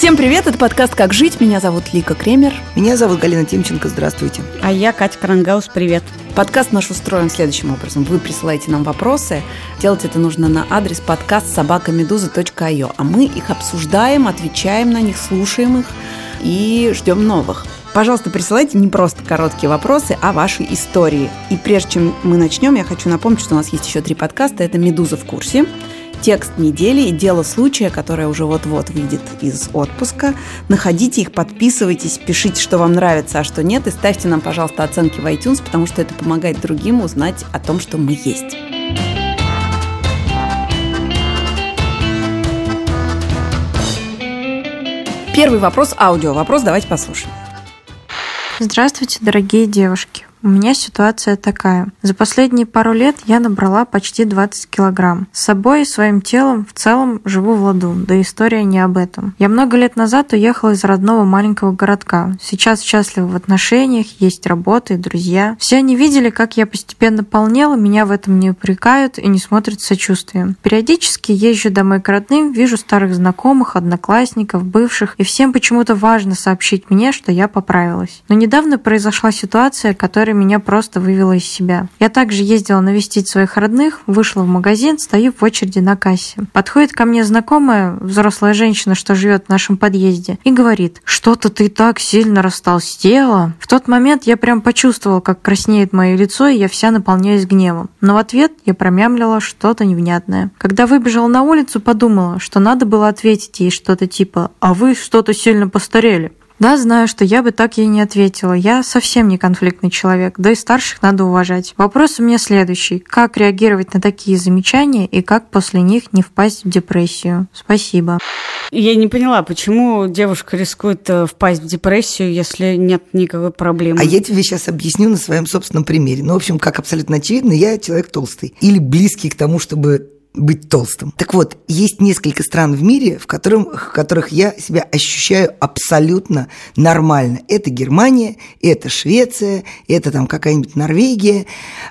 Всем привет, это подкаст «Как жить». Меня зовут Лика Кремер. Меня зовут Галина Тимченко, здравствуйте. А я Катя Крангаус, привет. Подкаст наш устроен следующим образом. Вы присылаете нам вопросы. Делать это нужно на адрес подкаст собакамедуза.io. А мы их обсуждаем, отвечаем на них, слушаем их и ждем новых. Пожалуйста, присылайте не просто короткие вопросы, а ваши истории. И прежде чем мы начнем, я хочу напомнить, что у нас есть еще три подкаста. Это «Медуза в курсе», текст недели и дело случая, которое уже вот-вот выйдет из отпуска. Находите их, подписывайтесь, пишите, что вам нравится, а что нет, и ставьте нам, пожалуйста, оценки в iTunes, потому что это помогает другим узнать о том, что мы есть. Первый вопрос аудио. Вопрос давайте послушаем. Здравствуйте, дорогие девушки. У меня ситуация такая. За последние пару лет я набрала почти 20 килограмм. С собой и своим телом в целом живу в ладу, да история не об этом. Я много лет назад уехала из родного маленького городка. Сейчас счастлива в отношениях, есть работа и друзья. Все они видели, как я постепенно полнела, меня в этом не упрекают и не смотрят с сочувствием. Периодически езжу домой к родным, вижу старых знакомых, одноклассников, бывших, и всем почему-то важно сообщить мне, что я поправилась. Но недавно произошла ситуация, которая которая меня просто вывела из себя. Я также ездила навестить своих родных, вышла в магазин, стою в очереди на кассе. Подходит ко мне знакомая, взрослая женщина, что живет в нашем подъезде, и говорит, что-то ты так сильно растолстела. В тот момент я прям почувствовала, как краснеет мое лицо, и я вся наполняюсь гневом. Но в ответ я промямлила что-то невнятное. Когда выбежала на улицу, подумала, что надо было ответить ей что-то типа «А вы что-то сильно постарели». Да, знаю, что я бы так ей не ответила. Я совсем не конфликтный человек, да и старших надо уважать. Вопрос у меня следующий. Как реагировать на такие замечания и как после них не впасть в депрессию? Спасибо. Я не поняла, почему девушка рискует э, впасть в депрессию, если нет никакой проблемы. А я тебе сейчас объясню на своем собственном примере. Ну, в общем, как абсолютно очевидно, я человек толстый. Или близкий к тому, чтобы быть толстым. Так вот, есть несколько стран в мире, в, котором, в которых я себя ощущаю абсолютно нормально. Это Германия, это Швеция, это там какая-нибудь Норвегия,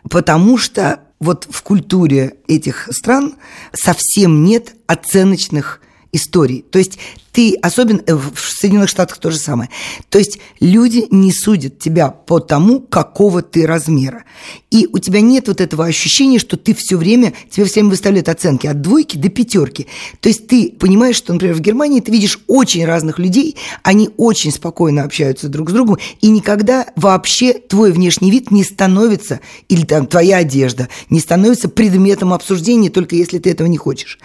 потому что вот в культуре этих стран совсем нет оценочных историй. То есть ты, особенно э, в Соединенных Штатах то же самое. То есть люди не судят тебя по тому, какого ты размера. И у тебя нет вот этого ощущения, что ты все время, тебе все время выставляют оценки от двойки до пятерки. То есть ты понимаешь, что, например, в Германии ты видишь очень разных людей, они очень спокойно общаются друг с другом, и никогда вообще твой внешний вид не становится, или там твоя одежда, не становится предметом обсуждения, только если ты этого не хочешь.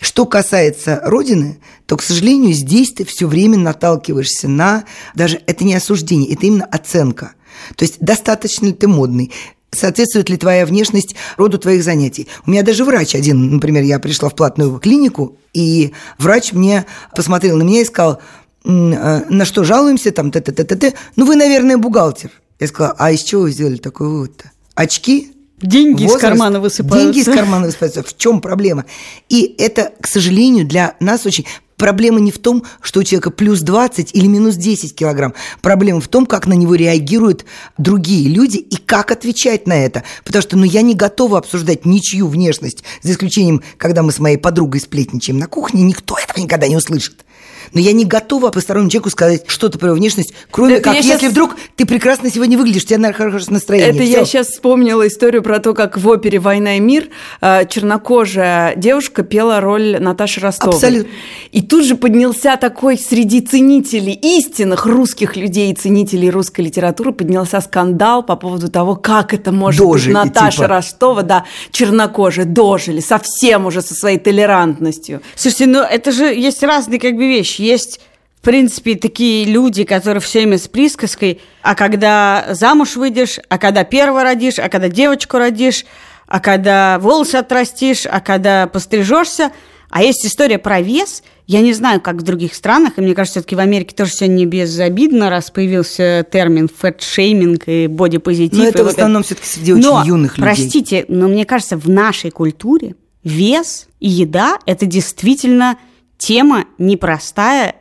Что касается Родины, то, к сожалению, здесь ты все время наталкиваешься на... Даже это не осуждение, это именно оценка. То есть достаточно ли ты модный, соответствует ли твоя внешность роду твоих занятий. У меня даже врач один, например, я пришла в платную клинику, и врач мне посмотрел на меня и сказал, «Э, на что жалуемся, там, т-т-т-т-т, ну вы, наверное, бухгалтер. Я сказала, а из чего вы сделали такой вывод-то? Очки? Деньги возраст, из кармана высыпаются. Деньги из кармана высыпаются. В чем проблема? И это, к сожалению, для нас очень... Проблема не в том, что у человека плюс 20 или минус 10 килограмм. Проблема в том, как на него реагируют другие люди и как отвечать на это. Потому что ну, я не готова обсуждать ничью внешность, за исключением, когда мы с моей подругой сплетничаем на кухне, никто этого никогда не услышит но я не готова постороннему человеку сказать что-то про внешность, кроме это как, если сейчас... вдруг ты прекрасно сегодня выглядишь, у тебя на хорошее настроение. Это Всё. я сейчас вспомнила историю про то, как в опере «Война и мир» э, чернокожая девушка пела роль Наташи Ростовой. Абсолютно. И тут же поднялся такой среди ценителей истинных русских людей, ценителей русской литературы, поднялся скандал по поводу того, как это может дожили, быть Наташа типа... Ростова, да, чернокожая, дожили, совсем уже со своей толерантностью. Слушайте, ну это же есть разные как бы вещи есть в принципе, такие люди, которые все время с присказкой, а когда замуж выйдешь, а когда первого родишь, а когда девочку родишь, а когда волосы отрастишь, а когда пострижешься. А есть история про вес. Я не знаю, как в других странах, и мне кажется, все-таки в Америке тоже все не безобидно, раз появился термин фэт-шейминг и бодипозитив. Но это в основном все-таки среди очень но, юных людей. Простите, но мне кажется, в нашей культуре вес и еда – это действительно – тема непростая,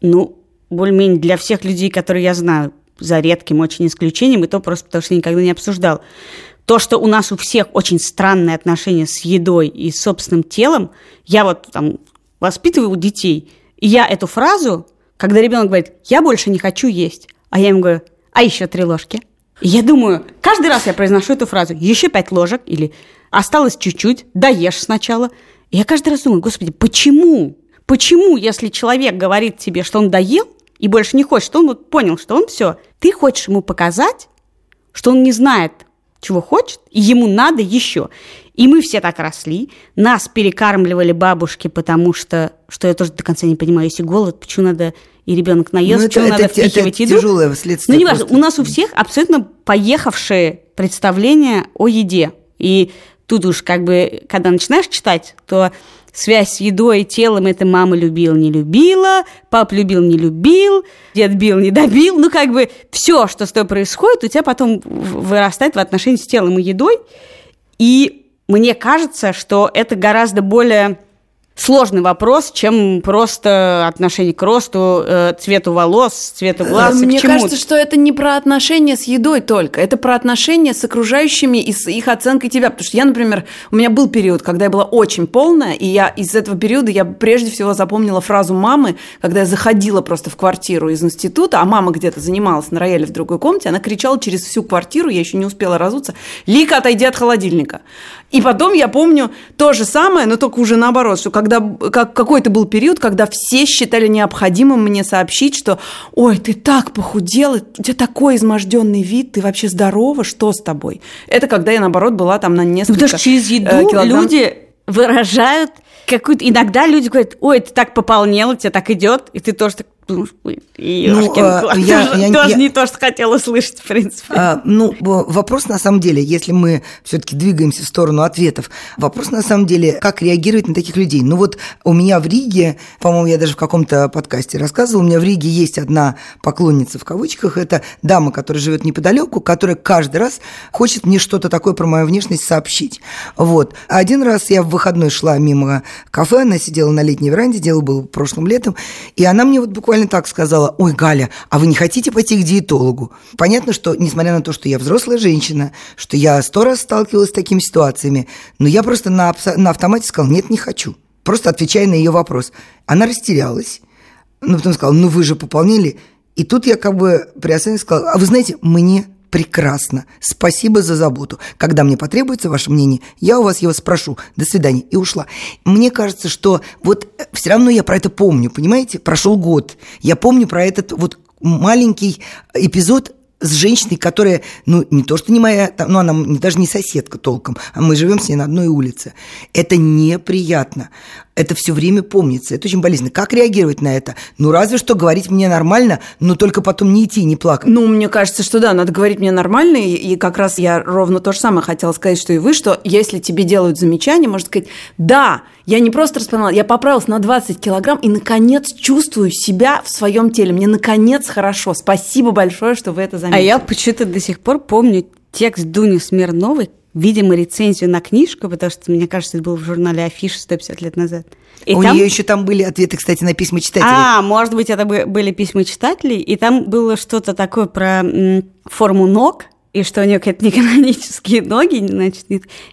ну, более-менее для всех людей, которые я знаю, за редким очень исключением, и то просто потому, что никогда не обсуждал. То, что у нас у всех очень странные отношения с едой и собственным телом, я вот там воспитываю детей, и я эту фразу когда ребенок говорит, я больше не хочу есть, а я ему говорю, а еще три ложки. И я думаю, каждый раз я произношу эту фразу, еще пять ложек или осталось чуть-чуть, доешь сначала. И я каждый раз думаю, господи, почему? Почему, если человек говорит тебе, что он доел и больше не хочет, что он вот понял, что он все, ты хочешь ему показать, что он не знает, чего хочет, и ему надо еще. И мы все так росли, нас перекармливали бабушки, потому что, что я тоже до конца не понимаю, если голод, почему надо и ребенок наест, ну, почему это, надо это, впихивать это еду. тяжелое следствие. Ну, неважно, у нас у всех абсолютно поехавшие представления о еде. И тут уж как бы, когда начинаешь читать, то связь с едой и телом это мама любила, не любила, пап любил, не любил, дед бил, не добил. Ну, как бы все, что с тобой происходит, у тебя потом вырастает в отношении с телом и едой. И мне кажется, что это гораздо более сложный вопрос, чем просто отношение к росту, э, цвету волос, цвету глаз. Мне кажется, что это не про отношения с едой только, это про отношения с окружающими и с их оценкой тебя. Потому что я, например, у меня был период, когда я была очень полная, и я из этого периода я прежде всего запомнила фразу мамы, когда я заходила просто в квартиру из института, а мама где-то занималась на рояле в другой комнате, она кричала через всю квартиру, я еще не успела разуться, Лика, отойди от холодильника. И потом я помню то же самое, но только уже наоборот, что когда как, какой-то был период, когда все считали необходимым мне сообщить, что «Ой, ты так похудела, у тебя такой изможденный вид, ты вообще здорова, что с тобой?» Это когда я, наоборот, была там на несколько Потому что через еду э, килограмм. люди выражают какую-то... Иногда люди говорят, ой, ты так пополнела, тебе так идет, и ты тоже так ну, а, я, я, тоже я, не то, что хотела слышать, в принципе. А, ну, вопрос на самом деле, если мы все-таки двигаемся в сторону ответов, вопрос на самом деле, как реагировать на таких людей. Ну вот у меня в Риге, по-моему, я даже в каком-то подкасте рассказывала, у меня в Риге есть одна поклонница в кавычках, это дама, которая живет неподалеку, которая каждый раз хочет мне что-то такое про мою внешность сообщить. Вот. Один раз я в выходной шла мимо кафе, она сидела на летней веранде, дело было прошлым летом, и она мне вот буквально буквально так сказала, ой, Галя, а вы не хотите пойти к диетологу? Понятно, что, несмотря на то, что я взрослая женщина, что я сто раз сталкивалась с такими ситуациями, но я просто на, на автомате сказала, нет, не хочу. Просто отвечая на ее вопрос. Она растерялась, но потом сказала, ну вы же пополнили. И тут я как бы приосознанно сказала, а вы знаете, мне прекрасно. Спасибо за заботу. Когда мне потребуется ваше мнение, я у вас его спрошу. До свидания. И ушла. Мне кажется, что вот э, все равно я про это помню, понимаете? Прошел год. Я помню про этот вот маленький эпизод с женщиной, которая, ну, не то, что не моя, ну, она даже не соседка толком, а мы живем с ней на одной улице. Это неприятно это все время помнится. Это очень болезненно. Как реагировать на это? Ну, разве что говорить мне нормально, но только потом не идти, не плакать. Ну, мне кажется, что да, надо говорить мне нормально. И, и как раз я ровно то же самое хотела сказать, что и вы, что если тебе делают замечание, можно сказать, да, я не просто распознала, я поправилась на 20 килограмм и, наконец, чувствую себя в своем теле. Мне, наконец, хорошо. Спасибо большое, что вы это заметили. А я почему-то до сих пор помню текст Дуни Смирновой, видимо, рецензию на книжку, потому что, мне кажется, это было в журнале Афиша 150 лет назад. И У там... нее еще там были ответы, кстати, на письма читателей. А, может быть, это были письма читателей, и там было что-то такое про форму ног, и что у нее какие-то неканонические ноги, значит,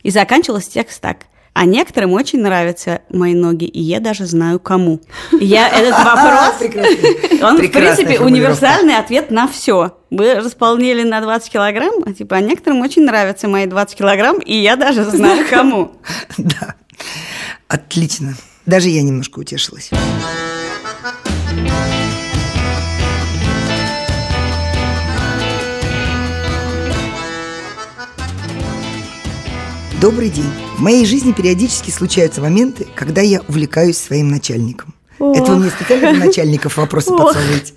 и заканчивался текст так. А некоторым очень нравятся мои ноги, и я даже знаю кому. Я этот вопрос, он, в принципе, универсальный ответ на все. Вы располнили на 20 килограмм, а типа, а некоторым очень нравятся мои 20 килограмм, и я даже знаю кому. Да, отлично. Даже я немножко утешилась. Добрый день. В моей жизни периодически случаются моменты, когда я увлекаюсь своим начальником. О. Это вы мне специально начальников вопросы подсовываете.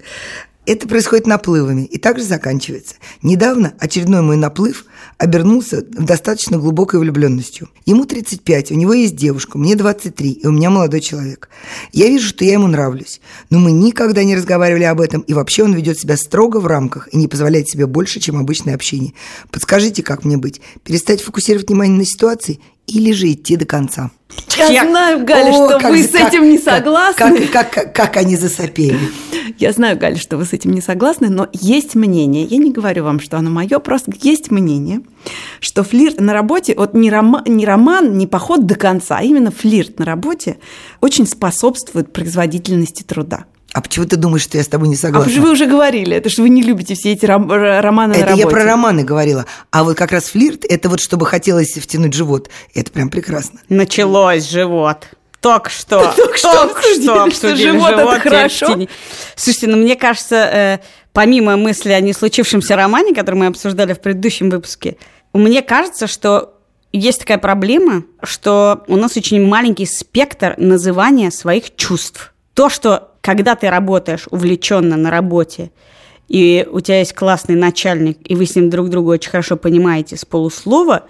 Это происходит наплывами и также заканчивается. Недавно очередной мой наплыв обернулся достаточно глубокой влюбленностью. Ему 35, у него есть девушка, мне 23, и у меня молодой человек. Я вижу, что я ему нравлюсь, но мы никогда не разговаривали об этом, и вообще он ведет себя строго в рамках и не позволяет себе больше, чем обычное общение. Подскажите, как мне быть? Перестать фокусировать внимание на ситуации или же идти до конца? Я, я знаю, Галя, О, что как, вы с этим не согласны. Как, как, как, как они засопели. Я знаю, Галя, что вы с этим не согласны, но есть мнение, я не говорю вам, что оно мое, просто есть мнение, что флирт на работе, вот не, рома, не роман, не поход до конца, а именно флирт на работе очень способствует производительности труда. А почему ты думаешь, что я с тобой не А согласна? вы же вы уже говорили, это что вы не любите все эти ром- р- романы на Это работе. я про романы говорила. А вот как раз флирт, это вот чтобы хотелось втянуть живот. Это прям прекрасно. Началось живот. Только что. Только что обсудили, что живот это хорошо. Слушайте, ну мне кажется, э, помимо мысли о не случившемся романе, который мы обсуждали в предыдущем выпуске, мне кажется, что есть такая проблема, что у нас очень маленький спектр называния своих чувств. То, что когда ты работаешь увлеченно на работе, и у тебя есть классный начальник, и вы с ним друг друга очень хорошо понимаете с полуслова,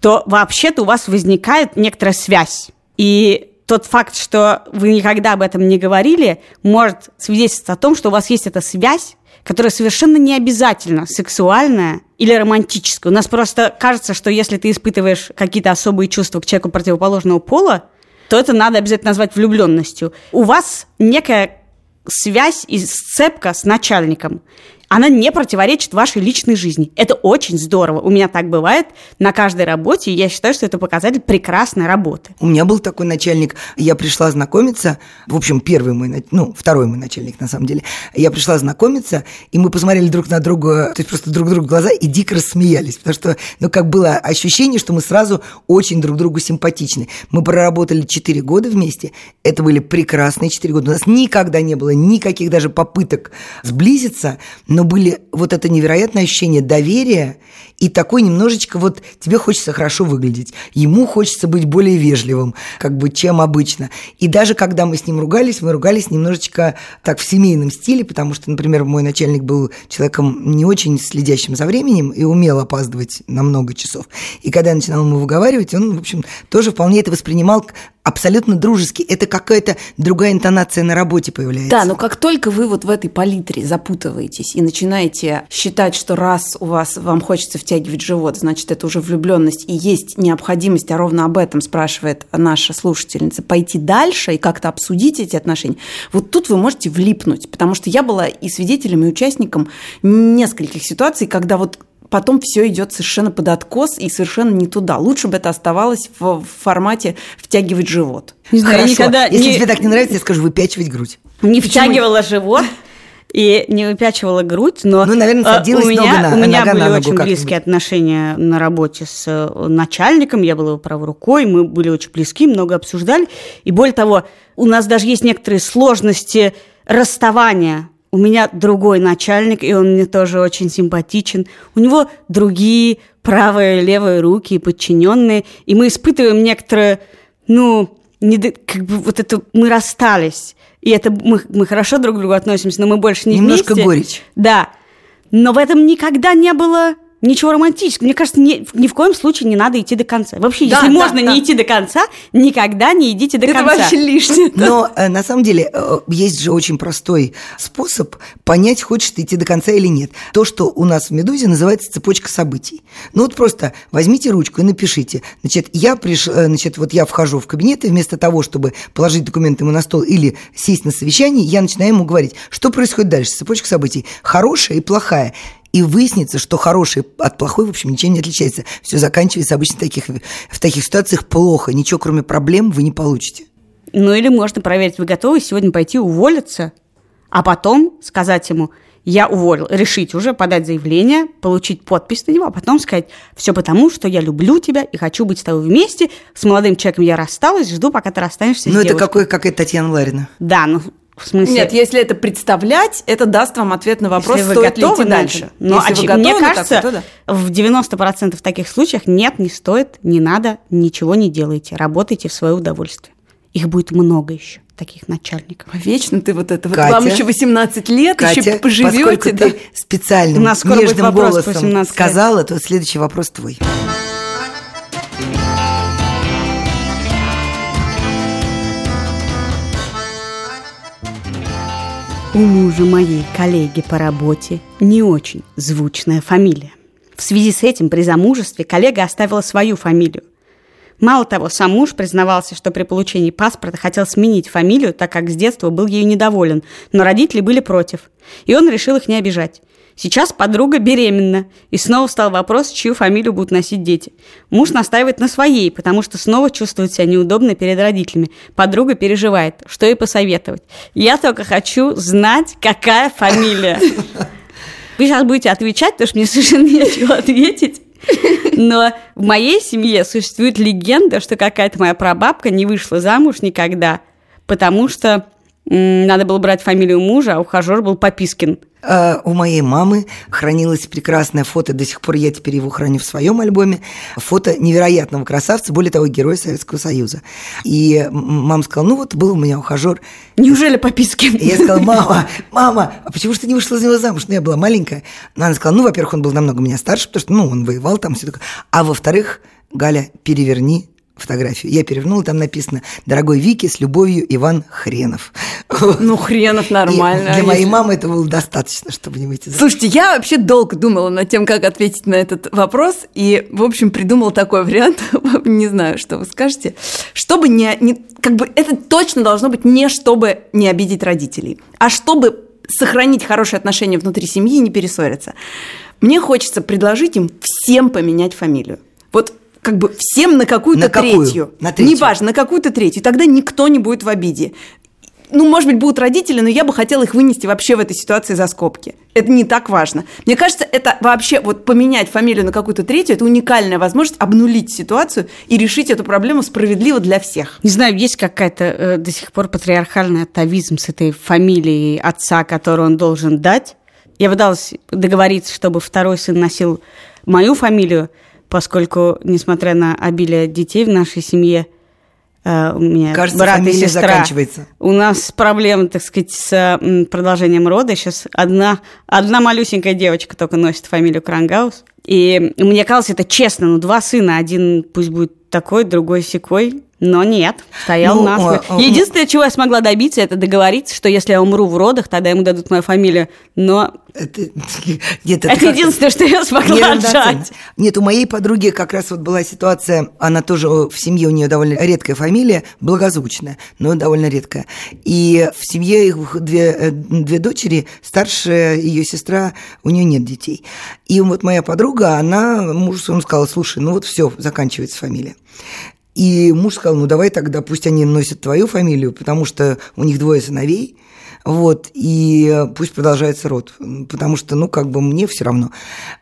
то вообще-то у вас возникает некоторая связь. И тот факт, что вы никогда об этом не говорили, может свидетельствовать о том, что у вас есть эта связь, которая совершенно не обязательно сексуальная или романтическая. У нас просто кажется, что если ты испытываешь какие-то особые чувства к человеку противоположного пола, то это надо обязательно назвать влюбленностью. У вас некая связь и сцепка с начальником. Она не противоречит вашей личной жизни. Это очень здорово. У меня так бывает на каждой работе, и я считаю, что это показатель прекрасной работы. У меня был такой начальник, я пришла знакомиться, в общем, первый мой, ну, второй мой начальник, на самом деле. Я пришла знакомиться, и мы посмотрели друг на друга, то есть просто друг другу глаза, и дико рассмеялись, потому что, ну, как было ощущение, что мы сразу очень друг другу симпатичны. Мы проработали 4 года вместе, это были прекрасные 4 года. У нас никогда не было никаких даже попыток сблизиться, но были вот это невероятное ощущение доверия и такой немножечко вот тебе хочется хорошо выглядеть, ему хочется быть более вежливым, как бы, чем обычно. И даже когда мы с ним ругались, мы ругались немножечко так в семейном стиле, потому что, например, мой начальник был человеком не очень следящим за временем и умел опаздывать на много часов. И когда я начинала ему выговаривать, он, в общем, тоже вполне это воспринимал абсолютно дружески. Это какая-то другая интонация на работе появляется. Да, но как только вы вот в этой палитре запутываетесь и начинаете считать, что раз у вас вам хочется втягивать живот, значит, это уже влюбленность, и есть необходимость, а ровно об этом спрашивает наша слушательница, пойти дальше и как-то обсудить эти отношения, вот тут вы можете влипнуть, потому что я была и свидетелем, и участником нескольких ситуаций, когда вот потом все идет совершенно под откос и совершенно не туда. Лучше бы это оставалось в формате втягивать живот. Не знаю, Хорошо. никогда Если не- тебе так не нравится, я скажу, выпячивать грудь. не втягивала живот и не выпячивала грудь, но Ну, наверное, э, садилась у меня, нога на- у меня нога были на ногу очень близкие отношения на работе с э, начальником, я была его правой рукой, мы были очень близки, много обсуждали, и более того, у нас даже есть некоторые сложности расставания. У меня другой начальник, и он мне тоже очень симпатичен. У него другие правые и левые руки и подчиненные, и мы испытываем некоторое, ну, недо- как бы вот это мы расстались, и это мы, мы хорошо друг к другу относимся, но мы больше не Немножко вместе. горечь. Да, но в этом никогда не было ничего романтического. Мне кажется, ни, ни в коем случае не надо идти до конца. Вообще, Да, если да, можно да. не идти до конца, никогда не идите до это конца. вообще лишнее. Но э, на самом деле э, есть же очень простой способ понять, хочешь ты идти до конца или нет. То, что у нас в «Медузе» называется цепочка событий. Ну вот просто возьмите ручку и напишите. Значит, я приш... э, значит, вот я вхожу в кабинет, и вместо того, чтобы положить документы ему на стол или сесть на совещание, я начинаю ему говорить, что происходит дальше. Цепочка событий. Хорошая и плохая. И выяснится, что хороший от плохой, в общем, ничем не отличается. Все заканчивается обычно в таких, в таких ситуациях плохо. Ничего, кроме проблем, вы не получите. Ну или можно проверить, вы готовы сегодня пойти уволиться, а потом сказать ему, я уволил, решить уже подать заявление, получить подпись на него, а потом сказать, все потому, что я люблю тебя и хочу быть с тобой вместе, с молодым человеком я рассталась, жду, пока ты расстанешься Ну, это девушкой». какой, какая Татьяна Ларина. Да, ну, в смысле... Нет, если это представлять, это даст вам ответ на вопрос, Если вы стоит ли готовы идти дальше. Но Если вы очи- готовы мне кажется, такое, то да. в 90% таких случаях нет, не стоит, не надо, ничего не делайте. Работайте в свое удовольствие. Их будет много еще, таких начальников. Вечно ты вот это. Вот Катя. вам еще 18 лет, Катя, еще поживете. да. ты специальным У нас нежным голосом 17 лет. сказала, то следующий вопрос твой. У мужа моей коллеги по работе не очень звучная фамилия. В связи с этим при замужестве коллега оставила свою фамилию. Мало того, сам муж признавался, что при получении паспорта хотел сменить фамилию, так как с детства был ею недоволен, но родители были против. И он решил их не обижать. Сейчас подруга беременна, и снова встал вопрос, чью фамилию будут носить дети. Муж настаивает на своей, потому что снова чувствует себя неудобно перед родителями. Подруга переживает, что ей посоветовать. Я только хочу знать, какая фамилия. Вы сейчас будете отвечать, потому что мне совершенно нечего ответить. Но в моей семье существует легенда, что какая-то моя прабабка не вышла замуж никогда, потому что надо было брать фамилию мужа, а ухажер был Попискин. А у моей мамы хранилось прекрасное фото, до сих пор я теперь его храню в своем альбоме, фото невероятного красавца, более того, героя Советского Союза. И мама сказала, ну вот был у меня ухажер. Неужели Попискин? И я сказала, мама, мама, а почему что не вышла за него замуж? Ну, я была маленькая. Но она сказала, ну, во-первых, он был намного меня старше, потому что, ну, он воевал там, все такое. А во-вторых, Галя, переверни фотографию. Я перевернула, там написано «Дорогой Вики, с любовью, Иван Хренов». Ну, Хренов нормально. И для моей мамы это было достаточно, чтобы не выйти Слушайте, я вообще долго думала над тем, как ответить на этот вопрос, и, в общем, придумала такой вариант, не знаю, что вы скажете, чтобы не, не... Как бы это точно должно быть не чтобы не обидеть родителей, а чтобы сохранить хорошие отношения внутри семьи и не перессориться. Мне хочется предложить им всем поменять фамилию. Вот как бы всем на какую-то на третью. На третью. Неважно, на какую-то третью. Тогда никто не будет в обиде. Ну, может быть, будут родители, но я бы хотела их вынести вообще в этой ситуации за скобки. Это не так важно. Мне кажется, это вообще вот поменять фамилию на какую-то третью, это уникальная возможность обнулить ситуацию и решить эту проблему справедливо для всех. Не знаю, есть какая-то э, до сих пор патриархальный атовизм с этой фамилией отца, которую он должен дать. Я пыталась договориться, чтобы второй сын носил мою фамилию, поскольку, несмотря на обилие детей в нашей семье, э, у меня Кажется, брат и сестра. заканчивается. У нас проблемы, так сказать, с продолжением рода. Сейчас одна, одна малюсенькая девочка только носит фамилию Крангаус. И мне казалось, это честно. Ну, два сына, один пусть будет такой, другой секой. Но нет, стоял ну, насмерть. А, а, Единственное, чего я смогла добиться, это договориться, что если я умру в родах, тогда ему дадут мою фамилию. Но это, нет, это, это единственное, что я смогла отжать. Нет, у моей подруги как раз вот была ситуация, она тоже в семье, у нее довольно редкая фамилия, благозвучная, но довольно редкая. И в семье их две, э, две дочери, старшая ее сестра, у нее нет детей. И вот моя подруга, она мужу своему сказала, слушай, ну вот все, заканчивается фамилия. И муж сказал, ну давай тогда пусть они носят твою фамилию, потому что у них двое сыновей, вот, и пусть продолжается род, потому что, ну, как бы мне все равно.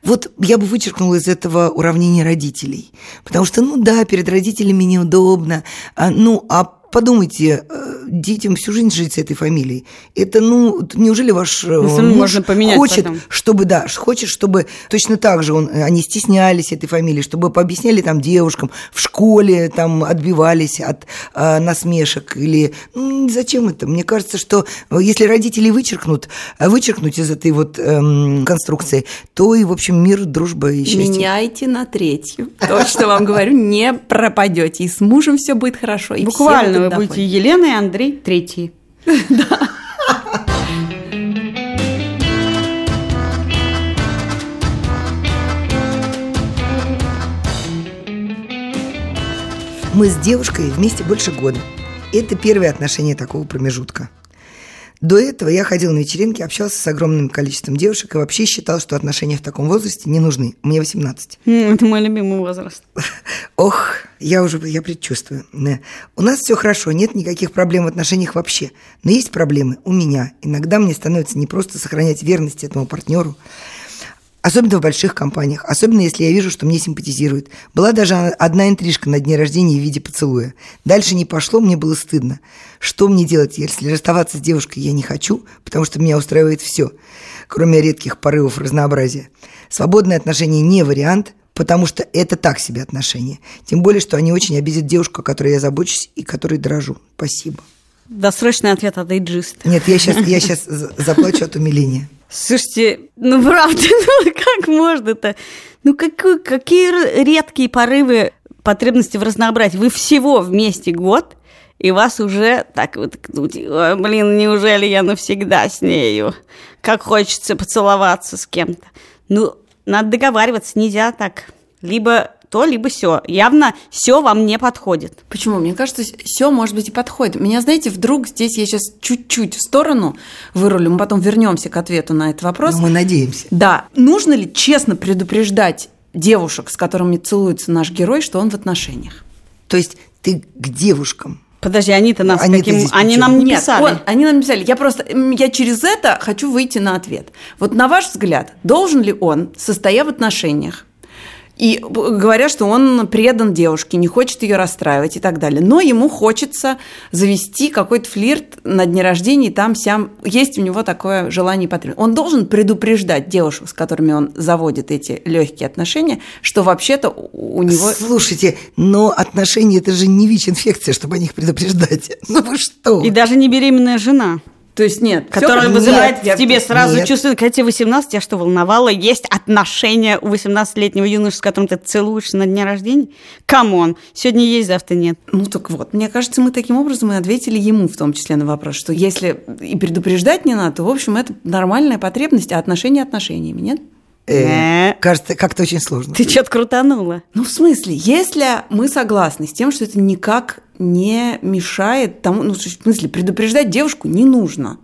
Вот я бы вычеркнула из этого уравнения родителей, потому что, ну да, перед родителями неудобно, а, ну, а подумайте, э, детям всю жизнь жить с этой фамилией. Это, ну, неужели ваш ну, муж можно поменять хочет, потом. чтобы, да, хочет, чтобы точно так же он, они стеснялись этой фамилии, чтобы пообъясняли там девушкам в школе, там отбивались от э, насмешек или ну, зачем это? Мне кажется, что если родители вычеркнут, вычеркнуть из этой вот эм, конструкции, то и, в общем, мир, дружба и счастье. Меняйте на третью. Точно вам говорю, не пропадете. И с мужем все будет хорошо. И Буквально вы будете Елена и Андрей третий. Да. Мы с девушкой вместе больше года. Это первое отношение такого промежутка. До этого я ходил на вечеринки, общался с огромным количеством девушек и вообще считал, что отношения в таком возрасте не нужны. Мне 18. Это мой любимый возраст. Ох, я уже я предчувствую. У нас все хорошо, нет никаких проблем в отношениях вообще. Но есть проблемы у меня. Иногда мне становится не просто сохранять верность этому партнеру, Особенно в больших компаниях, особенно если я вижу, что мне симпатизирует. Была даже одна интрижка на дне рождения в виде поцелуя. Дальше не пошло, мне было стыдно. Что мне делать, если расставаться с девушкой я не хочу, потому что меня устраивает все, кроме редких порывов разнообразия. Свободные отношения не вариант, потому что это так себе отношения. Тем более, что они очень обидят девушку, о которой я забочусь и которой дрожу. Спасибо. Досрочный ответ от эйджиста. Нет, я сейчас, я сейчас заплачу от умиления. Слушайте, ну правда, ну как можно-то? Ну какой, какие редкие порывы потребности в разнообразии. Вы всего вместе год, и вас уже так вот, ну, блин, неужели я навсегда с нею? Как хочется поцеловаться с кем-то. Ну, надо договариваться, нельзя так. Либо то, либо все. Явно все вам не подходит. Почему? Мне кажется, все может быть и подходит. Меня, знаете, вдруг здесь я сейчас чуть-чуть в сторону вырулю, мы потом вернемся к ответу на этот вопрос. Ну, мы надеемся. Да. Нужно ли честно предупреждать девушек, с которыми целуется наш герой, что он в отношениях? То есть ты к девушкам Подожди, они-то нас Они-то каким... Они нам не Нет, писали. он- они нам писали. Я просто, я через это хочу выйти на ответ. Вот на ваш взгляд, должен ли он, состоя в отношениях, и б- говоря, что он предан девушке, не хочет ее расстраивать и так далее. Но ему хочется завести какой-то флирт на дне рождения, и там сям есть у него такое желание и потребность. Он должен предупреждать девушек, с которыми он заводит эти легкие отношения, что вообще-то у у него... Слушайте, но отношения это же не ВИЧ-инфекция, чтобы о них предупреждать. Ну вы что? И даже не беременная жена, То есть нет, как- вызывает Нет, в тебе я- сразу Нет. чувство, когда тебе 18, тебя что волновало? Есть отношения у 18-летнего юноши, с которым ты целуешься на дне рождения? Come on, сегодня есть, завтра нет. Ну так вот, мне кажется, мы таким образом и ответили ему в том числе на вопрос, что если и предупреждать не надо, то, в общем, это нормальная потребность, а отношения отношениями, нет? Э, кажется, как-то очень сложно. Ты что-то крутанула. Ну, в смысле, если мы согласны с тем, что это никак не мешает тому, ну, в смысле, предупреждать девушку не нужно.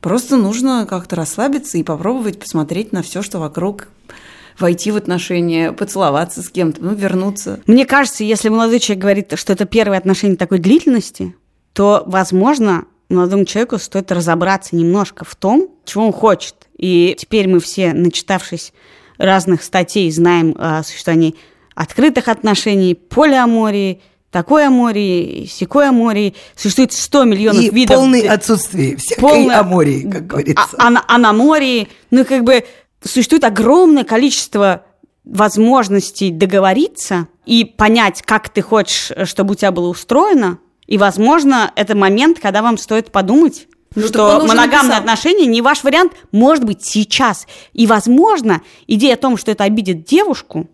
Просто нужно как-то расслабиться и попробовать посмотреть на все, что вокруг, войти в отношения, поцеловаться с кем-то, ну, вернуться. Мне кажется, если молодой человек говорит, что это первые отношения такой длительности, то, возможно, молодому человеку стоит разобраться немножко в том, чего он хочет. И теперь мы все, начитавшись разных статей, знаем о существовании открытых отношений, полиамории, такой амории, секой амории. Существует 100 миллионов И видов. полное отсутствие всякой полное- амории, как говорится. А, ана- аномории. Ну, как бы существует огромное количество возможностей договориться и понять, как ты хочешь, э, чтобы у тебя было устроено. И, возможно, это момент, когда вам стоит подумать, Ну, что моногамные отношения не ваш вариант, может быть, сейчас. И, возможно, идея о том, что это обидит девушку,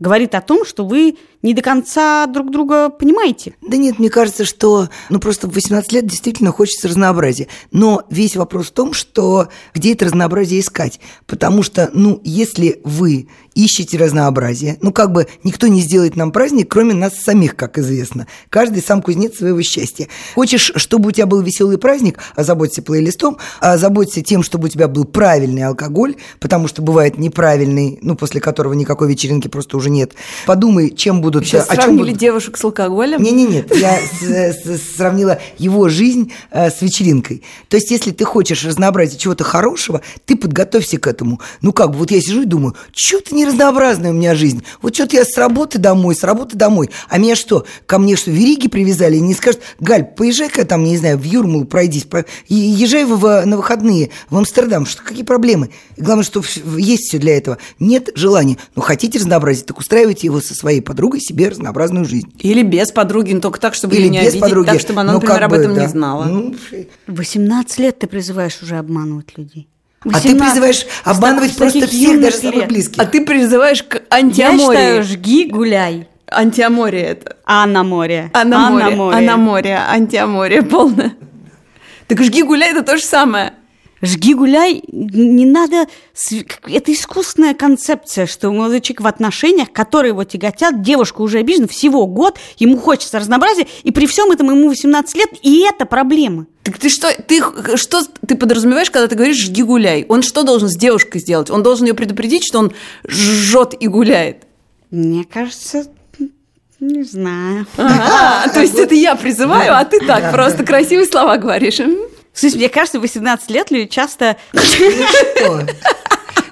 говорит о том, что вы не до конца друг друга понимаете. Да нет, мне кажется, что ну просто в 18 лет действительно хочется разнообразия. Но весь вопрос в том, что где это разнообразие искать. Потому что, ну, если вы ищете разнообразие, ну, как бы никто не сделает нам праздник, кроме нас самих, как известно. Каждый сам кузнец своего счастья. Хочешь, чтобы у тебя был веселый праздник, озаботься плейлистом, озаботься тем, чтобы у тебя был правильный алкоголь, потому что бывает неправильный, ну, после которого никакой вечеринки просто уже нет. Подумай, чем будут... Сейчас о чем сравнили будут- девушек с алкоголем. не, не, нет, я с- сравнила его жизнь э, с вечеринкой. То есть, если ты хочешь разнообразить чего-то хорошего, ты подготовься к этому. Ну как бы, вот я сижу и думаю, что-то не разнообразная у меня жизнь. Вот что-то я с работы домой, с работы домой. А меня что, ко мне что, вериги привязали и не скажут, Галь, поезжай-ка там, не знаю, в Юрмалу пройдись, по- езжай в- на выходные в Амстердам. Что, какие проблемы? И главное, что есть все для этого. Нет желания. Ну, хотите разнообразить, так устраивайте его со своей подругой себе разнообразную жизнь. Или без подруги, но только так, чтобы Или ее не без обидеть, подруги. так, чтобы она, Ну, например, об бы, этом да. не знала. Ну, 18 лет ты призываешь уже обманывать людей. а ты 18. призываешь обманывать С просто таких всех, даже самых лет. близких. А ты призываешь к Я антиамории. считаю, жги, гуляй. Антиамория это. А на море. А на море. море. А на море. Антиамория полная. Так жги гуляй это то же самое. Жги, гуляй, не надо... Это искусственная концепция, что молодой человек в отношениях, которые его тяготят, девушка уже обижена, всего год, ему хочется разнообразия, и при всем этом ему 18 лет, и это проблема. Так ты что, ты что ты подразумеваешь, когда ты говоришь жги гуляй? Он что должен с девушкой сделать? Он должен ее предупредить, что он жжет и гуляет. Мне кажется, не знаю. Ага, то есть это я призываю, а ты так просто красивые слова говоришь. Смысле, мне кажется, в 18 лет люди часто... Что?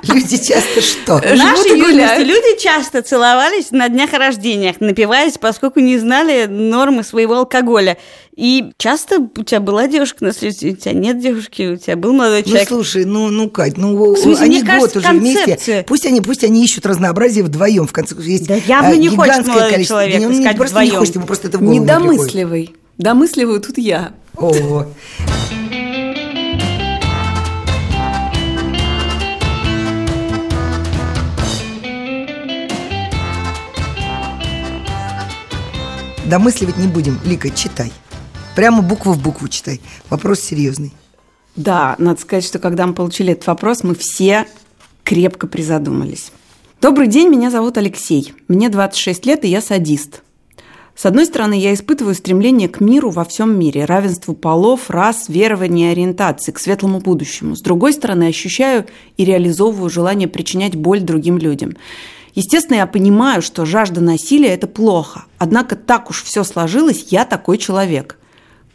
Люди часто что? В нашей и юности люди часто целовались на днях рождениях, напиваясь, поскольку не знали нормы своего алкоголя. И часто у тебя была девушка на следующий, у тебя нет девушки, у тебя был молодой Ну человек. слушай, ну, ну, Кать, ну смысле, они мне кажется, год уже вместе. концепция. Пусть они, пусть они ищут разнообразие вдвоем. В конце концов, есть Да явно э, не хочет молодой количество. человек Да он не- искать просто не вдвоем. хочет, ему просто это в голову не. Недомысливый. Домысливаю тут я. О, Домысливать не будем. Лика, читай. Прямо букву в букву читай. Вопрос серьезный. Да, надо сказать, что когда мы получили этот вопрос, мы все крепко призадумались. Добрый день, меня зовут Алексей. Мне 26 лет, и я садист. С одной стороны, я испытываю стремление к миру во всем мире, равенству полов, рас, верований и ориентации, к светлому будущему. С другой стороны, ощущаю и реализовываю желание причинять боль другим людям. Естественно, я понимаю, что жажда насилия – это плохо. Однако так уж все сложилось, я такой человек.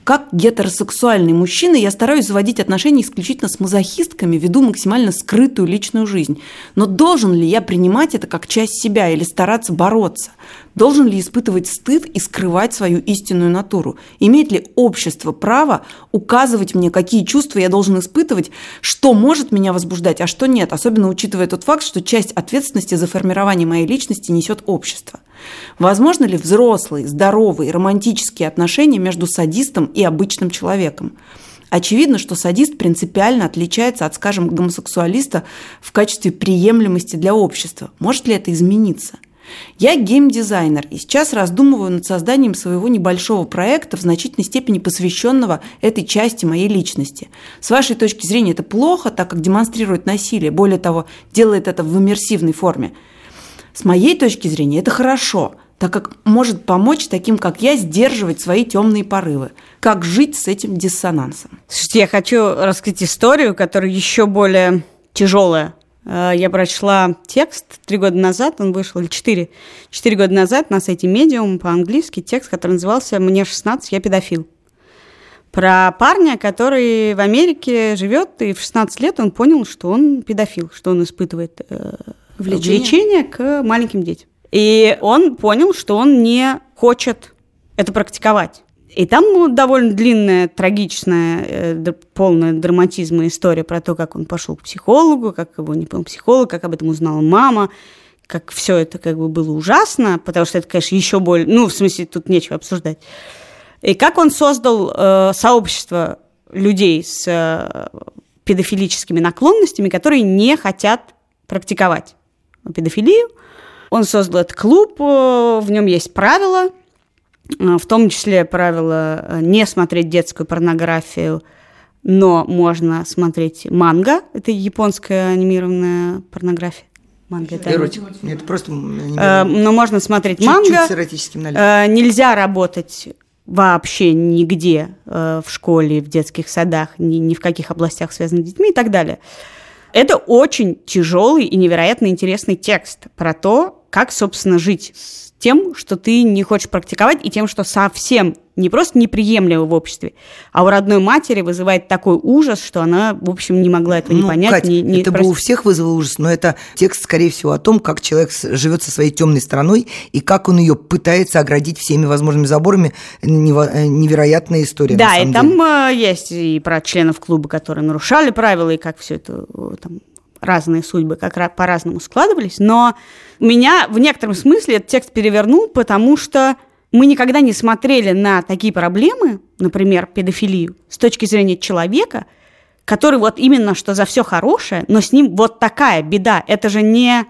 Как гетеросексуальный мужчина я стараюсь заводить отношения исключительно с мазохистками, веду максимально скрытую личную жизнь. Но должен ли я принимать это как часть себя или стараться бороться? Должен ли испытывать стыд и скрывать свою истинную натуру? Имеет ли общество право указывать мне, какие чувства я должен испытывать, что может меня возбуждать, а что нет, особенно учитывая тот факт, что часть ответственности за формирование моей личности несет общество? Возможно ли взрослые, здоровые, романтические отношения между садистом и обычным человеком? Очевидно, что садист принципиально отличается от, скажем, гомосексуалиста в качестве приемлемости для общества. Может ли это измениться? Я геймдизайнер и сейчас раздумываю над созданием своего небольшого проекта, в значительной степени посвященного этой части моей личности. С вашей точки зрения это плохо, так как демонстрирует насилие, более того, делает это в иммерсивной форме. С моей точки зрения это хорошо, так как может помочь таким, как я, сдерживать свои темные порывы. Как жить с этим диссонансом? Слушайте, я хочу рассказать историю, которая еще более тяжелая. Э, я прочла текст три года назад, он вышел, или четыре, четыре года назад на сайте Medium по-английски, текст, который назывался «Мне 16, я педофил». Про парня, который в Америке живет, и в 16 лет он понял, что он педофил, что он испытывает э, влечение, влечение к маленьким детям. И он понял, что он не хочет это практиковать. И там ну, довольно длинная, трагичная, э, полная драматизма история про то, как он пошел к психологу, как его не понял психолог, как об этом узнала мама, как все это как бы было ужасно, потому что это, конечно, еще более... Ну, в смысле, тут нечего обсуждать. И как он создал э, сообщество людей с э, педофилическими наклонностями, которые не хотят практиковать педофилию. Он создал этот клуб, э, в нем есть правила, э, в том числе правило э, не смотреть детскую порнографию, но можно смотреть манга, это японская анимированная порнография. Манга это Эротика. Это просто Но можно смотреть чуть, манга. Чуть с эротическим налетом. Нельзя работать вообще нигде в школе, в детских садах, ни, ни в каких областях, связанных с детьми и так далее. Это очень тяжелый и невероятно интересный текст про то, как, собственно, жить тем, что ты не хочешь практиковать, и тем, что совсем не просто неприемлемо в обществе, а у родной матери вызывает такой ужас, что она, в общем, не могла этого ну, не понять. Кать, не, не это простить. бы у всех вызвало ужас, но это текст, скорее всего, о том, как человек живет со своей темной стороной и как он ее пытается оградить всеми возможными заборами. Невероятная история. Да, и там деле. есть и про членов клуба, которые нарушали правила, и как все это там, разные судьбы, как по-разному складывались, но меня в некотором смысле этот текст перевернул, потому что мы никогда не смотрели на такие проблемы, например, педофилию, с точки зрения человека, который вот именно что за все хорошее, но с ним вот такая беда. Это же не,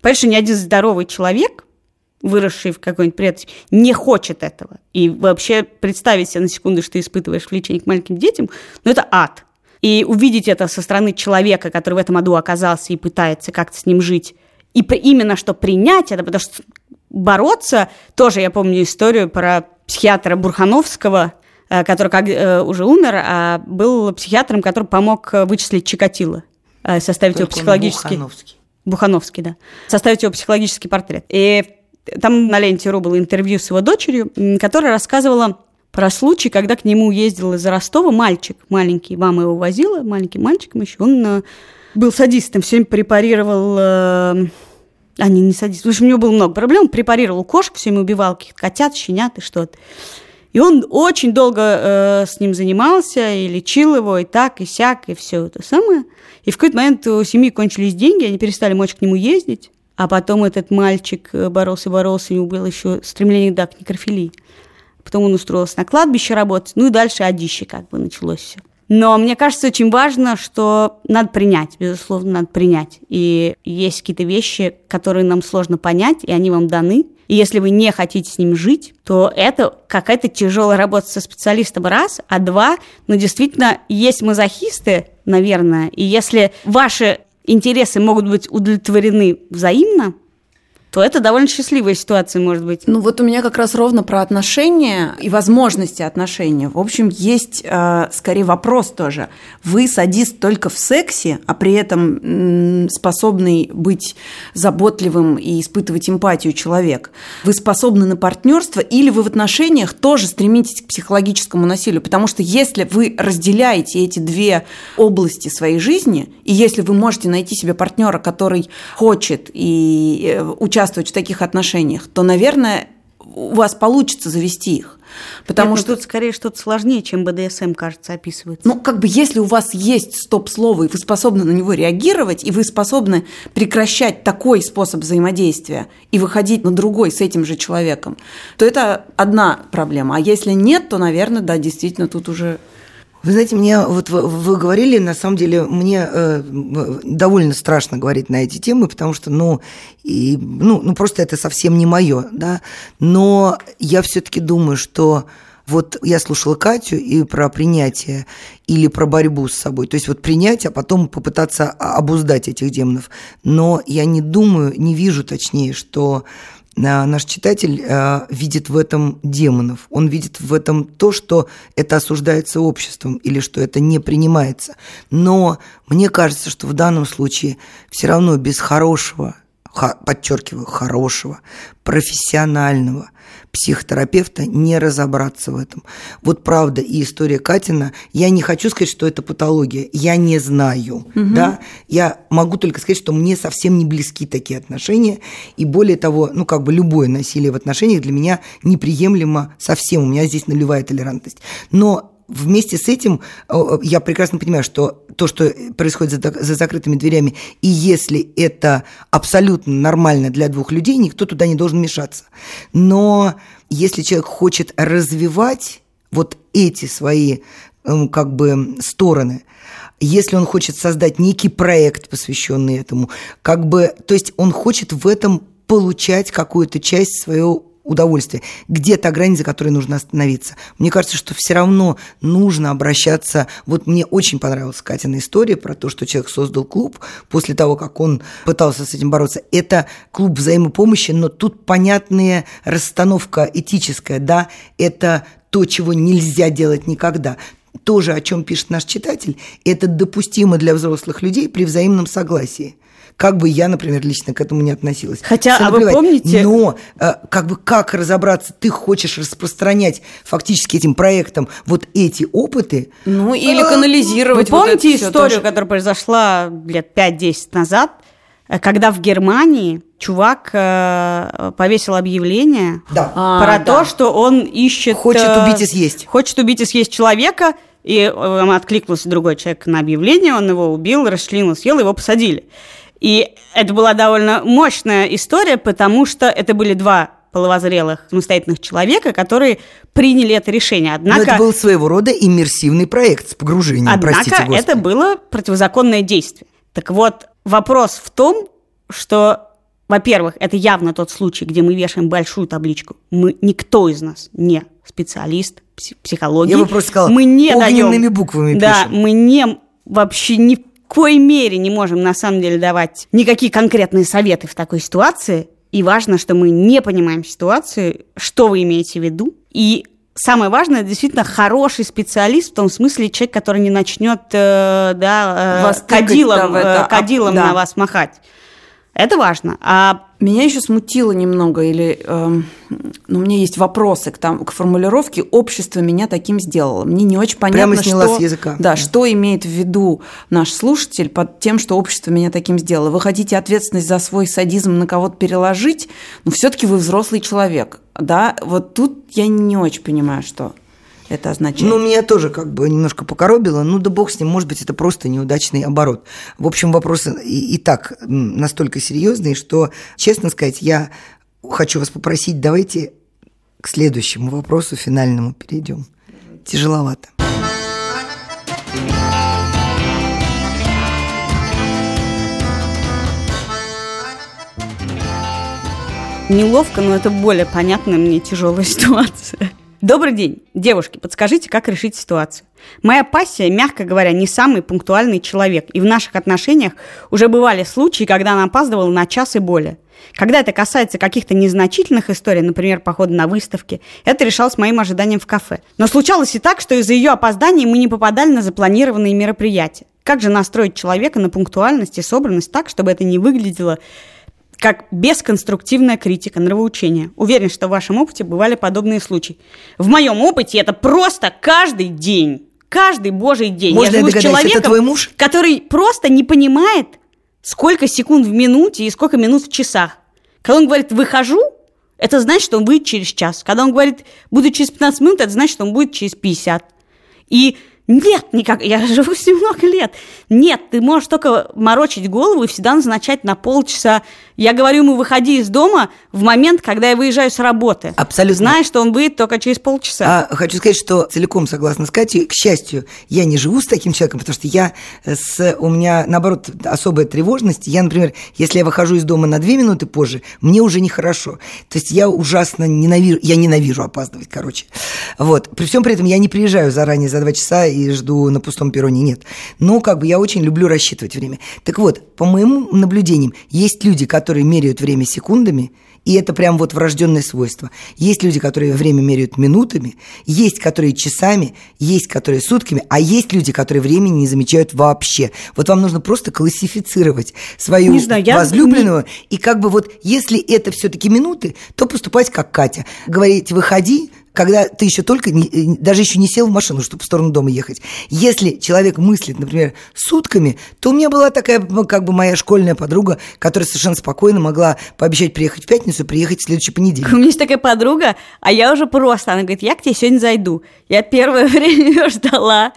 понимаешь, ни один здоровый человек, выросший в какой-нибудь пред, не хочет этого. И вообще представить себе на секунду, что ты испытываешь влечение к маленьким детям, ну это ад. И увидеть это со стороны человека, который в этом аду оказался и пытается как-то с ним жить, и именно что принять это, потому что бороться, тоже я помню историю про психиатра Бурхановского, э, который как, э, уже умер, а был психиатром, который помог э, вычислить Чикатило, составить Только его психологический... Бухановский. Бухановский, да. Составить его психологический портрет. И там на ленте РУ было интервью с его дочерью, которая рассказывала про случай, когда к нему ездил из Ростова мальчик маленький, мама его возила, маленьким мальчиком еще, он был садистом, все время препарировал... Э, а, не, не садист. В общем, у него было много проблем. Препарировал кошек, все время убивал каких-то котят, щенят и что-то. И он очень долго э, с ним занимался и лечил его, и так, и сяк, и все это самое. И в какой-то момент у семьи кончились деньги, они перестали мочь к нему ездить. А потом этот мальчик боролся-боролся, у него было еще стремление да, к некрофилии. Потом он устроился на кладбище работать, ну и дальше одище как бы началось все. Но мне кажется, очень важно, что надо принять, безусловно, надо принять. И есть какие-то вещи, которые нам сложно понять, и они вам даны. И если вы не хотите с ним жить, то это какая-то тяжелая работа со специалистом, раз. А два, ну, действительно, есть мазохисты, наверное, и если ваши интересы могут быть удовлетворены взаимно, то это довольно счастливая ситуация может быть. Ну вот у меня как раз ровно про отношения и возможности отношений. В общем, есть э, скорее вопрос тоже. Вы садист только в сексе, а при этом способный быть заботливым и испытывать эмпатию человек. Вы способны на партнерство или вы в отношениях тоже стремитесь к психологическому насилию? Потому что если вы разделяете эти две области своей жизни, и если вы можете найти себе партнера, который хочет и э, участвует участвовать в таких отношениях, то, наверное, у вас получится завести их. Потому Нет, ну что тут скорее что-то сложнее, чем БДСМ, кажется, описывается. Ну, как бы если у вас есть стоп-слово, и вы способны на него реагировать, и вы способны прекращать такой способ взаимодействия и выходить на другой с этим же человеком, то это одна проблема. А если нет, то, наверное, да, действительно, тут уже вы знаете, мне вот вы, вы говорили, на самом деле, мне э, довольно страшно говорить на эти темы, потому что, ну, и, ну, ну просто это совсем не мое, да. Но я все-таки думаю, что вот я слушала Катю и про принятие или про борьбу с собой. То есть вот принять, а потом попытаться обуздать этих демонов. Но я не думаю, не вижу точнее, что наш читатель э, видит в этом демонов. Он видит в этом то, что это осуждается обществом или что это не принимается. Но мне кажется, что в данном случае все равно без хорошего, подчеркиваю, хорошего, профессионального – психотерапевта не разобраться в этом. Вот правда, и история Катина, я не хочу сказать, что это патология, я не знаю, угу. да, я могу только сказать, что мне совсем не близки такие отношения, и более того, ну, как бы любое насилие в отношениях для меня неприемлемо совсем, у меня здесь нулевая толерантность. Но вместе с этим я прекрасно понимаю, что то, что происходит за, за закрытыми дверями, и если это абсолютно нормально для двух людей, никто туда не должен мешаться. Но если человек хочет развивать вот эти свои эм, как бы стороны, если он хочет создать некий проект, посвященный этому, как бы, то есть он хочет в этом получать какую-то часть своего удовольствие. Где та граница, которой нужно остановиться? Мне кажется, что все равно нужно обращаться... Вот мне очень понравилась Катина история про то, что человек создал клуб после того, как он пытался с этим бороться. Это клуб взаимопомощи, но тут понятная расстановка этическая, да, это то, чего нельзя делать никогда тоже, о чем пишет наш читатель, это допустимо для взрослых людей при взаимном согласии как бы я, например, лично к этому не относилась. Хотя, а вы помните... Но э, как бы как разобраться, ты хочешь распространять фактически этим проектом вот эти опыты. Ну, или канализировать. Вы помните вот историю, которая произошла лет 5-10 назад, э, когда в Германии чувак э, повесил объявление да. а, про да. то, что он ищет... Хочет э, убить и съесть. Хочет убить и съесть человека, и э, откликнулся другой человек на объявление, он его убил, расчленил, съел, его посадили. И это была довольно мощная история, потому что это были два половозрелых самостоятельных человека, которые приняли это решение. Однако, Но это был своего рода иммерсивный проект с погружением, однако простите, Господи. это было противозаконное действие. Так вот, вопрос в том, что, во-первых, это явно тот случай, где мы вешаем большую табличку. Мы, никто из нас не специалист психологии. Я бы просто сказала, мы не даем, буквами Да, пишем. мы не вообще не коей мере не можем на самом деле давать никакие конкретные советы в такой ситуации. И важно, что мы не понимаем ситуацию, что вы имеете в виду. И самое важное, действительно, хороший специалист, в том смысле человек, который не начнет э, да, э, кадилом, это, э, кадилом да. на вас махать. Это важно. А меня еще смутило немного, или э, ну, у меня есть вопросы к, там, к формулировке «общество меня таким сделало». Мне не очень понятно, Прямо что, с языка. Да, да, что имеет в виду наш слушатель под тем, что общество меня таким сделало. Вы хотите ответственность за свой садизм на кого-то переложить, но все таки вы взрослый человек. Да? Вот тут я не очень понимаю, что это означает? Ну, меня тоже как бы немножко покоробило. Ну, да бог с ним, может быть, это просто неудачный оборот. В общем, вопрос и, и так настолько серьезный, что, честно сказать, я хочу вас попросить, давайте к следующему вопросу финальному перейдем. Тяжеловато. Неловко, но это более понятная мне тяжелая ситуация. Добрый день, девушки, подскажите, как решить ситуацию. Моя пассия, мягко говоря, не самый пунктуальный человек, и в наших отношениях уже бывали случаи, когда она опаздывала на час и более. Когда это касается каких-то незначительных историй, например, похода на выставки, это решалось моим ожиданием в кафе. Но случалось и так, что из-за ее опозданий мы не попадали на запланированные мероприятия. Как же настроить человека на пунктуальность и собранность так, чтобы это не выглядело как бесконструктивная критика, нравоучения. Уверен, что в вашем опыте бывали подобные случаи. В моем опыте это просто каждый день. Каждый божий день. Можно я живу я с человеком, это твой муж? который просто не понимает, сколько секунд в минуте и сколько минут в часах. Когда он говорит «выхожу», это значит, что он будет через час. Когда он говорит «буду через 15 минут», это значит, что он будет через 50. И нет, никак, я живу с ним много лет. Нет, ты можешь только морочить голову и всегда назначать на полчаса. Я говорю ему, выходи из дома в момент, когда я выезжаю с работы. Абсолютно. Зная, что он выйдет только через полчаса. А, хочу сказать, что целиком согласна с Катей. К счастью, я не живу с таким человеком, потому что я с, у меня, наоборот, особая тревожность. Я, например, если я выхожу из дома на две минуты позже, мне уже нехорошо. То есть я ужасно ненавижу, я ненавижу опаздывать, короче. Вот. При всем при этом я не приезжаю заранее за два часа и жду на пустом перроне, нет. Но как бы я очень люблю рассчитывать время. Так вот, по моим наблюдениям, есть люди, которые меряют время секундами, и это прям вот врожденное свойство. Есть люди, которые время меряют минутами, есть, которые часами, есть, которые сутками, а есть люди, которые времени не замечают вообще. Вот вам нужно просто классифицировать свою Не знаю, я- возлюбленную, и как бы вот, если это все-таки минуты, то поступать как Катя. Говорить, выходи, когда ты еще только, не- э, даже еще не сел в машину, чтобы в сторону дома ехать. Если человек мыслит, например, сутками, то у меня была такая, ну, как бы моя школьная подруга, которая совершенно спокойно могла пообещать приехать в пятницу, приехать в следующий понедельник. У меня есть такая подруга, а я уже просто, она говорит, я к тебе сегодня зайду. Я первое время ее ждала.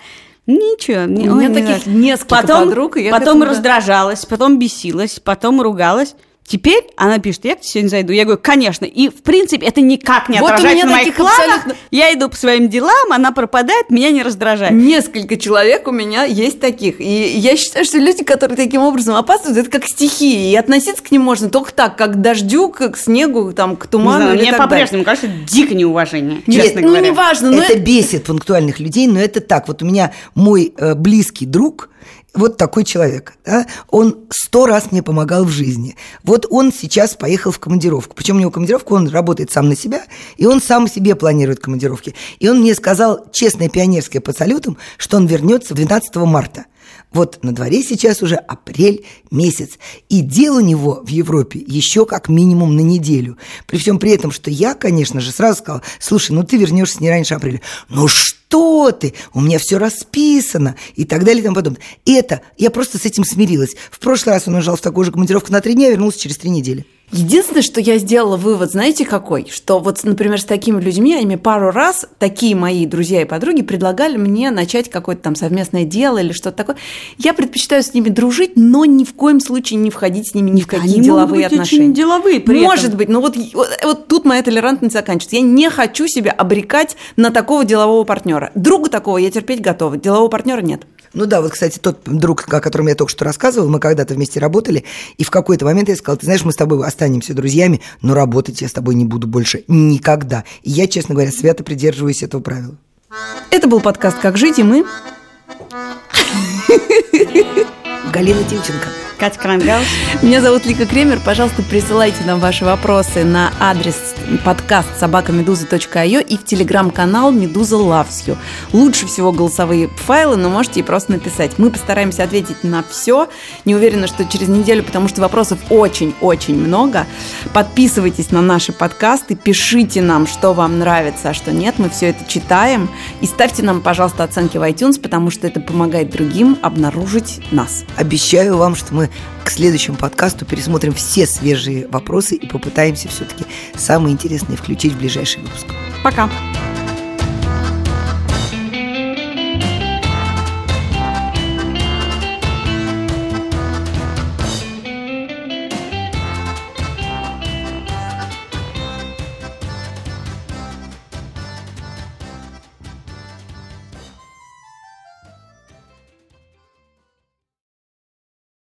Ничего. не- У меня не таких знаю. несколько потом, подруг, и я потом этому, раздражалась, потом бесилась, потом ругалась. Теперь она пишет, я к тебе сегодня зайду. Я говорю, конечно. И, в принципе, это никак не Вот у отражается меня на моих таких планах. абсолютно- Я иду по своим делам, она пропадает, меня не раздражает. Несколько человек у меня есть таких. И я считаю, что люди, которые таким образом опаздывают, это как стихии. И относиться к ним можно только так, как к дождю, как к снегу, там, к Не туману знаю, или мне по-прежнему кажется, дико неуважение, Нет, честно ну, говоря. неважно, но это бесит пунктуальных людей, но это так. Вот у меня мой э, близкий друг, вот такой человек, да, он сто раз мне помогал в жизни. Вот он сейчас поехал в командировку. Причем у него командировка, он работает сам на себя, и он сам себе планирует командировки. И он мне сказал, честное пионерское по салютам, что он вернется 12 марта. Вот на дворе сейчас уже апрель месяц, и дел у него в Европе еще как минимум на неделю. При всем при этом, что я, конечно же, сразу сказала, слушай, ну ты вернешься не раньше апреля. Ну что ты, у меня все расписано, и так далее и тому подобное. Это, я просто с этим смирилась. В прошлый раз он уезжал в такую же командировку на три дня, вернулся через три недели. Единственное, что я сделала вывод, знаете какой? Что вот, например, с такими людьми, они мне пару раз, такие мои друзья и подруги, предлагали мне начать какое-то там совместное дело или что-то такое. Я предпочитаю с ними дружить, но ни в коем случае не входить с ними ни в какие Они могут деловые быть отношения. очень деловые при Может этом. быть, но вот, вот, вот тут моя толерантность заканчивается. Я не хочу себя обрекать на такого делового партнера. Друга такого я терпеть готова, делового партнера нет. Ну да, вот, кстати, тот друг, о котором я только что рассказывал, мы когда-то вместе работали, и в какой-то момент я сказал, ты знаешь, мы с тобой останемся друзьями, но работать я с тобой не буду больше никогда. И я, честно говоря, свято придерживаюсь этого правила. Это был подкаст «Как жить» и мы... Галина Тимченко. Катя Крангаус. Меня зовут Лика Кремер. Пожалуйста, присылайте нам ваши вопросы на адрес подкаст собакамедуза.io и в телеграм-канал Медуза Loves You. Лучше всего голосовые файлы, но можете и просто написать. Мы постараемся ответить на все. Не уверена, что через неделю, потому что вопросов очень-очень много. Подписывайтесь на наши подкасты, пишите нам, что вам нравится, а что нет. Мы все это читаем. И ставьте нам, пожалуйста, оценки в iTunes, потому что это помогает другим обнаружить нас. Обещаю вам, что мы к следующему подкасту пересмотрим все свежие вопросы и попытаемся все-таки самые интересные включить в ближайший выпуск. Пока.